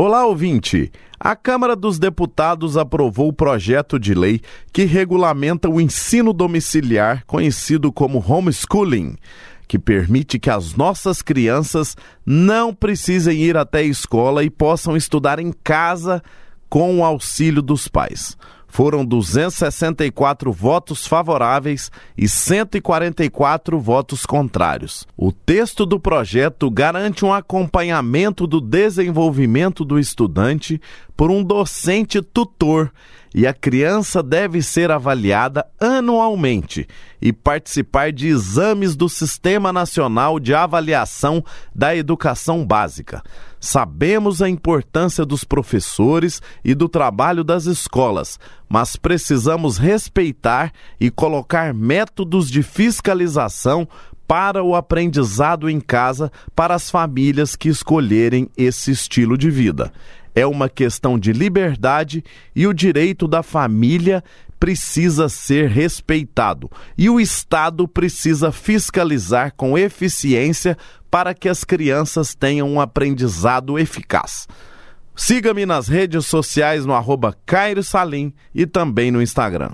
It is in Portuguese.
Olá, ouvinte! A Câmara dos Deputados aprovou o projeto de lei que regulamenta o ensino domiciliar, conhecido como homeschooling, que permite que as nossas crianças não precisem ir até a escola e possam estudar em casa com o auxílio dos pais foram 264 votos favoráveis e 144 votos contrários. O texto do projeto garante um acompanhamento do desenvolvimento do estudante por um docente tutor e a criança deve ser avaliada anualmente e participar de exames do Sistema Nacional de Avaliação da Educação Básica. Sabemos a importância dos professores e do trabalho das escolas, mas precisamos respeitar e colocar métodos de fiscalização para o aprendizado em casa para as famílias que escolherem esse estilo de vida é uma questão de liberdade e o direito da família precisa ser respeitado e o Estado precisa fiscalizar com eficiência para que as crianças tenham um aprendizado eficaz. Siga-me nas redes sociais no arroba Cairo Salim e também no Instagram.